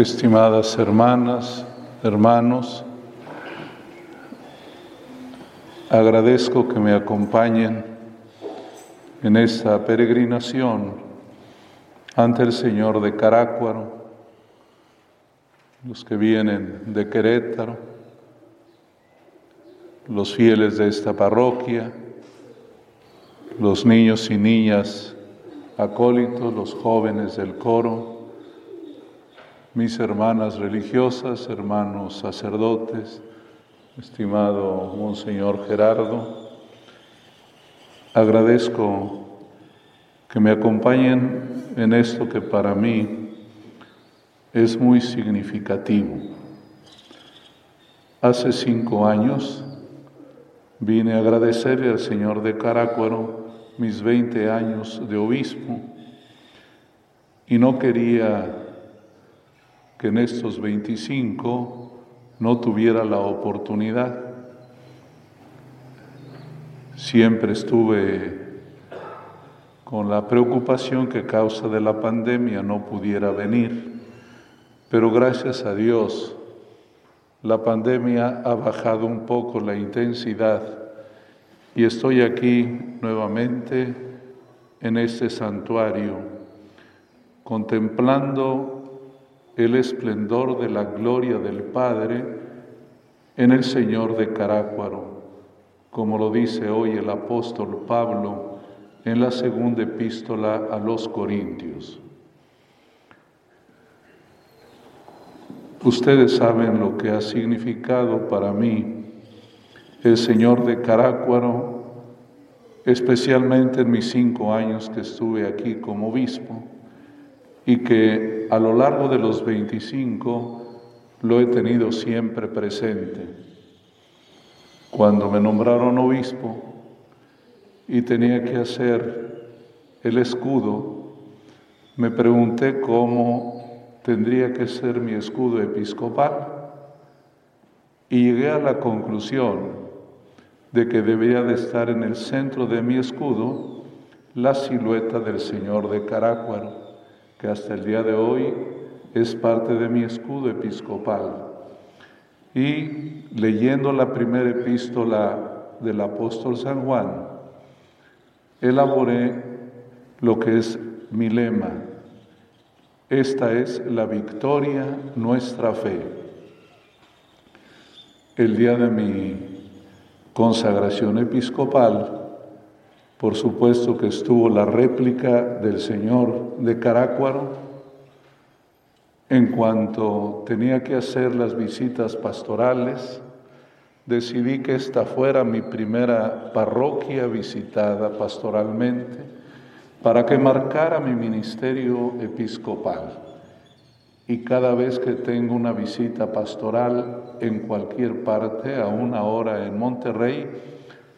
estimadas hermanas, hermanos, agradezco que me acompañen en esta peregrinación ante el Señor de Carácuaro, los que vienen de Querétaro, los fieles de esta parroquia, los niños y niñas acólitos, los jóvenes del coro, mis hermanas religiosas, hermanos sacerdotes, estimado Monseñor Gerardo, agradezco que me acompañen en esto que para mí es muy significativo. Hace cinco años vine a agradecerle al Señor de Carácuaro mis 20 años de obispo y no quería que en estos 25 no tuviera la oportunidad. Siempre estuve con la preocupación que causa de la pandemia no pudiera venir, pero gracias a Dios la pandemia ha bajado un poco la intensidad y estoy aquí nuevamente en este santuario contemplando el esplendor de la gloria del Padre en el Señor de Carácuaro, como lo dice hoy el apóstol Pablo en la segunda epístola a los Corintios. Ustedes saben lo que ha significado para mí el Señor de Carácuaro, especialmente en mis cinco años que estuve aquí como obispo y que a lo largo de los 25 lo he tenido siempre presente. Cuando me nombraron obispo y tenía que hacer el escudo, me pregunté cómo tendría que ser mi escudo episcopal y llegué a la conclusión de que debía de estar en el centro de mi escudo la silueta del Señor de Carácuaro que hasta el día de hoy es parte de mi escudo episcopal. Y leyendo la primera epístola del apóstol San Juan, elaboré lo que es mi lema. Esta es la victoria, nuestra fe. El día de mi consagración episcopal, por supuesto que estuvo la réplica del Señor de Carácuaro. En cuanto tenía que hacer las visitas pastorales, decidí que esta fuera mi primera parroquia visitada pastoralmente para que marcara mi ministerio episcopal. Y cada vez que tengo una visita pastoral en cualquier parte, a una hora en Monterrey,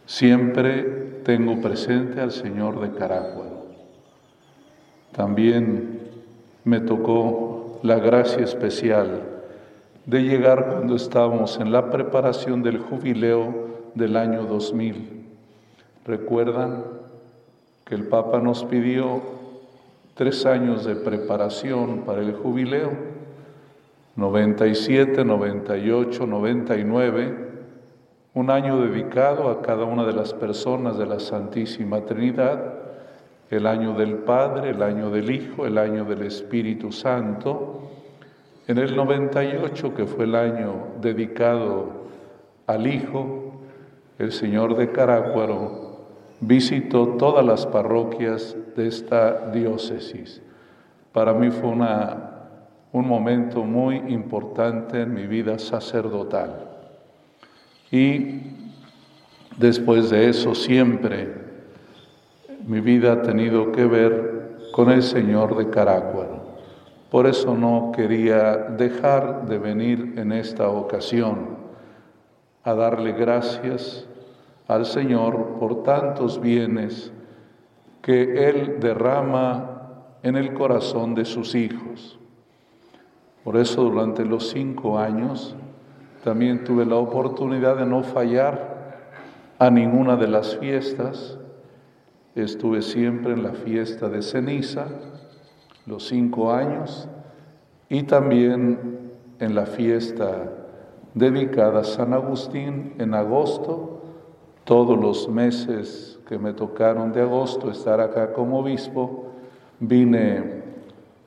siempre tengo presente al Señor de Carácuaro. También me tocó la gracia especial de llegar cuando estábamos en la preparación del jubileo del año 2000. ¿Recuerdan que el Papa nos pidió tres años de preparación para el jubileo? 97, 98, 99 un año dedicado a cada una de las personas de la Santísima Trinidad, el año del Padre, el año del Hijo, el año del Espíritu Santo. En el 98, que fue el año dedicado al Hijo, el Señor de Carácuaro visitó todas las parroquias de esta diócesis. Para mí fue una, un momento muy importante en mi vida sacerdotal. Y después de eso siempre mi vida ha tenido que ver con el Señor de Carácuaro. Por eso no quería dejar de venir en esta ocasión a darle gracias al Señor por tantos bienes que Él derrama en el corazón de sus hijos. Por eso durante los cinco años también tuve la oportunidad de no fallar a ninguna de las fiestas. Estuve siempre en la fiesta de ceniza, los cinco años, y también en la fiesta dedicada a San Agustín en agosto, todos los meses que me tocaron de agosto estar acá como obispo, vine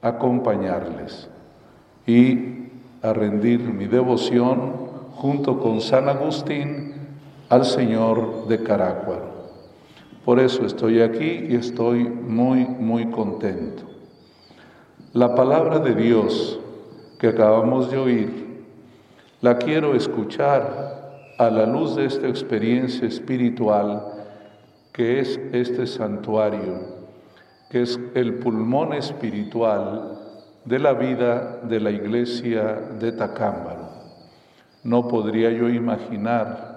a acompañarles y a rendir mi devoción junto con San Agustín al Señor de Carácuaro. Por eso estoy aquí y estoy muy, muy contento. La palabra de Dios que acabamos de oír, la quiero escuchar a la luz de esta experiencia espiritual que es este santuario, que es el pulmón espiritual de la vida de la iglesia de Tacámbaro. No podría yo imaginar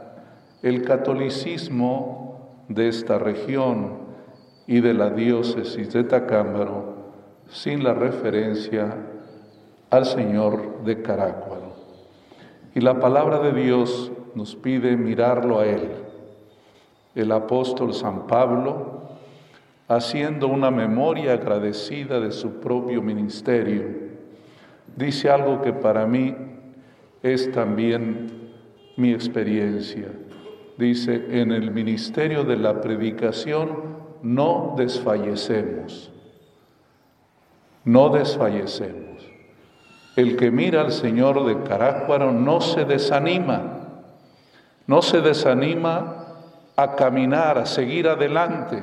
el catolicismo de esta región y de la diócesis de Tacámbaro sin la referencia al Señor de Carácuaro. Y la palabra de Dios nos pide mirarlo a Él. El apóstol San Pablo, haciendo una memoria agradecida de su propio ministerio, dice algo que para mí es también mi experiencia. Dice, en el ministerio de la predicación no desfallecemos, no desfallecemos. El que mira al Señor de Carácuaro no se desanima, no se desanima a caminar, a seguir adelante,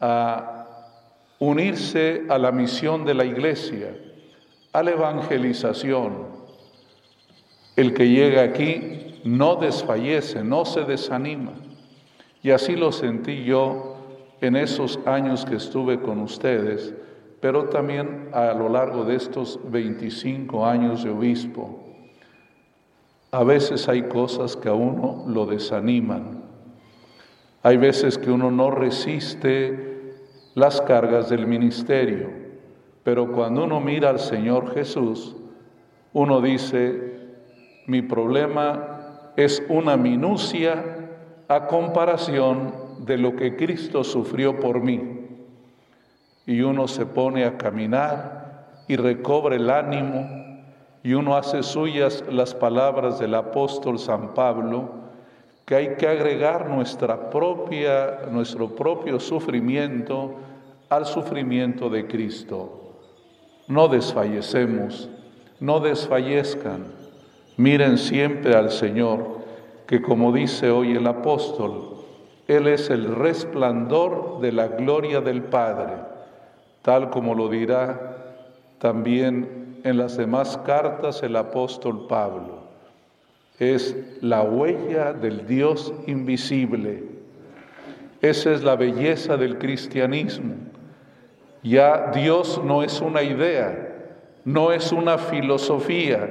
a unirse a la misión de la iglesia, a la evangelización. El que llega aquí no desfallece, no se desanima. Y así lo sentí yo en esos años que estuve con ustedes, pero también a lo largo de estos 25 años de obispo. A veces hay cosas que a uno lo desaniman. Hay veces que uno no resiste las cargas del ministerio, pero cuando uno mira al Señor Jesús, uno dice, mi problema es una minucia a comparación de lo que Cristo sufrió por mí. Y uno se pone a caminar y recobra el ánimo y uno hace suyas las palabras del apóstol San Pablo, que hay que agregar nuestra propia, nuestro propio sufrimiento al sufrimiento de Cristo. No desfallecemos, no desfallezcan Miren siempre al Señor, que como dice hoy el apóstol, Él es el resplandor de la gloria del Padre, tal como lo dirá también en las demás cartas el apóstol Pablo. Es la huella del Dios invisible. Esa es la belleza del cristianismo. Ya Dios no es una idea, no es una filosofía,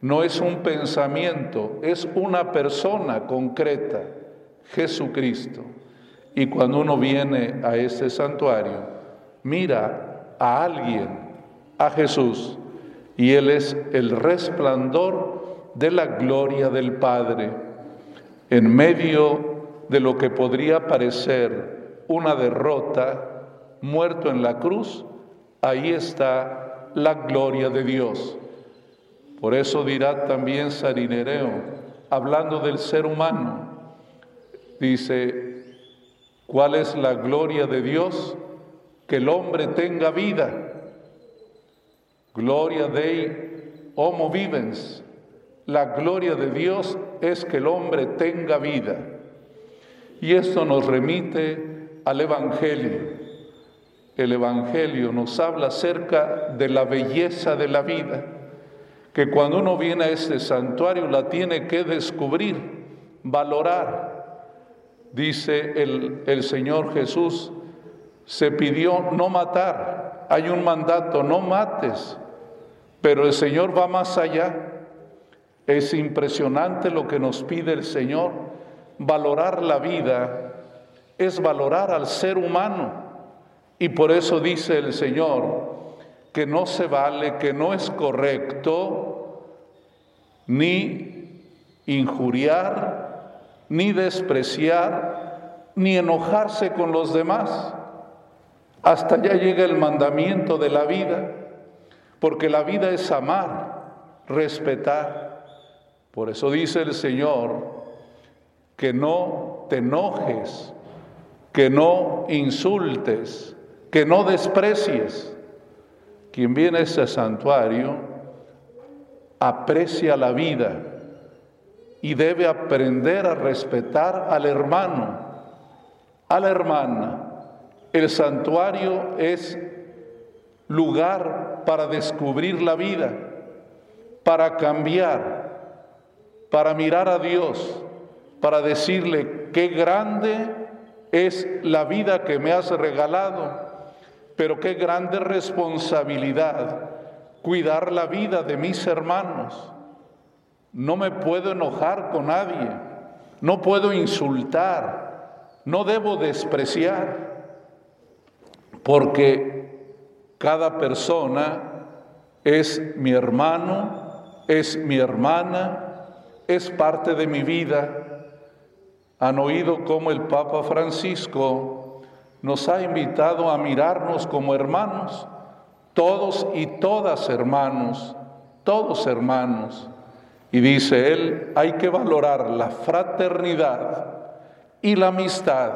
no es un pensamiento, es una persona concreta, Jesucristo. Y cuando uno viene a este santuario, mira a alguien, a Jesús, y Él es el resplandor de la gloria del Padre, en medio de lo que podría parecer una derrota, muerto en la cruz, ahí está la gloria de Dios. Por eso dirá también Sarinereo, hablando del ser humano, dice, ¿cuál es la gloria de Dios? Que el hombre tenga vida. Gloria Dei homo vivens. La gloria de Dios es que el hombre tenga vida. Y esto nos remite al Evangelio. El Evangelio nos habla acerca de la belleza de la vida que cuando uno viene a este santuario la tiene que descubrir, valorar. Dice el, el Señor Jesús, se pidió no matar, hay un mandato, no mates, pero el Señor va más allá. Es impresionante lo que nos pide el Señor. Valorar la vida es valorar al ser humano. Y por eso dice el Señor, que no se vale, que no es correcto ni injuriar, ni despreciar, ni enojarse con los demás. Hasta ya llega el mandamiento de la vida. porque la vida es amar, respetar. Por eso dice el Señor que no te enojes, que no insultes, que no desprecies. Quien viene a ese santuario aprecia la vida y debe aprender a respetar al hermano, a la hermana. El santuario es lugar para descubrir la vida, para cambiar, para mirar a Dios, para decirle qué grande es la vida que me has regalado pero qué grande responsabilidad cuidar la vida de mis hermanos. No me puedo enojar con nadie, no puedo insultar, no debo despreciar, porque cada persona es mi hermano, es mi hermana, es parte de mi vida. Han oído cómo el Papa Francisco nos ha invitado a mirarnos como hermanos, todos y todas hermanos, todos hermanos. Y dice él, hay que valorar la fraternidad y la amistad.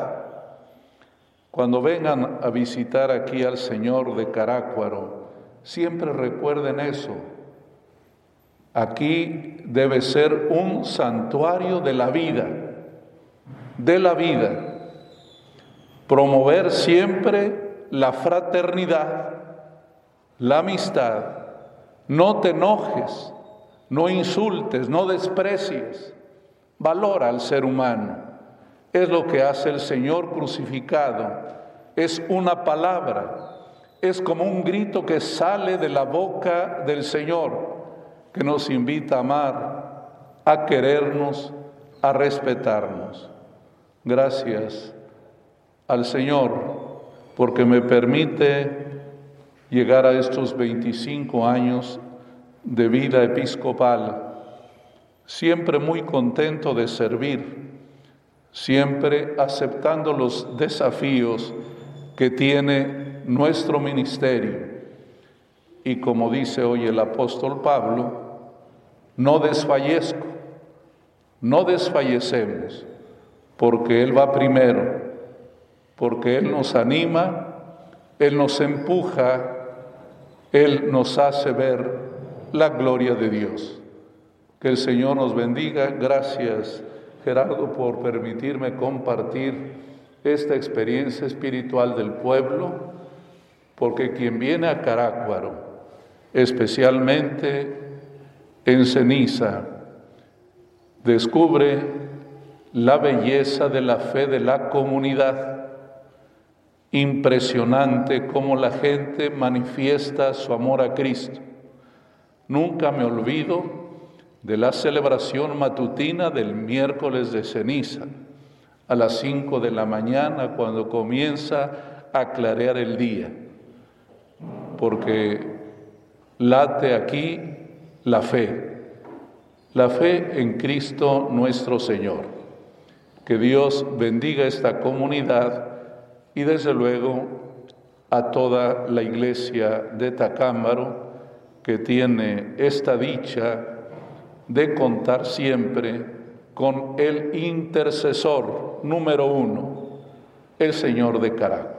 Cuando vengan a visitar aquí al Señor de Carácuaro, siempre recuerden eso. Aquí debe ser un santuario de la vida, de la vida promover siempre la fraternidad, la amistad. No te enojes, no insultes, no desprecies. Valora al ser humano. Es lo que hace el Señor crucificado. Es una palabra. Es como un grito que sale de la boca del Señor, que nos invita a amar, a querernos, a respetarnos. Gracias al Señor porque me permite llegar a estos 25 años de vida episcopal, siempre muy contento de servir, siempre aceptando los desafíos que tiene nuestro ministerio. Y como dice hoy el apóstol Pablo, no desfallezco, no desfallecemos, porque Él va primero porque Él nos anima, Él nos empuja, Él nos hace ver la gloria de Dios. Que el Señor nos bendiga. Gracias, Gerardo, por permitirme compartir esta experiencia espiritual del pueblo, porque quien viene a Carácuaro, especialmente en ceniza, descubre la belleza de la fe de la comunidad Impresionante cómo la gente manifiesta su amor a Cristo. Nunca me olvido de la celebración matutina del miércoles de ceniza, a las 5 de la mañana, cuando comienza a clarear el día, porque late aquí la fe, la fe en Cristo nuestro Señor. Que Dios bendiga esta comunidad y desde luego a toda la iglesia de Tacámbaro que tiene esta dicha de contar siempre con el intercesor número uno, el Señor de Caracas.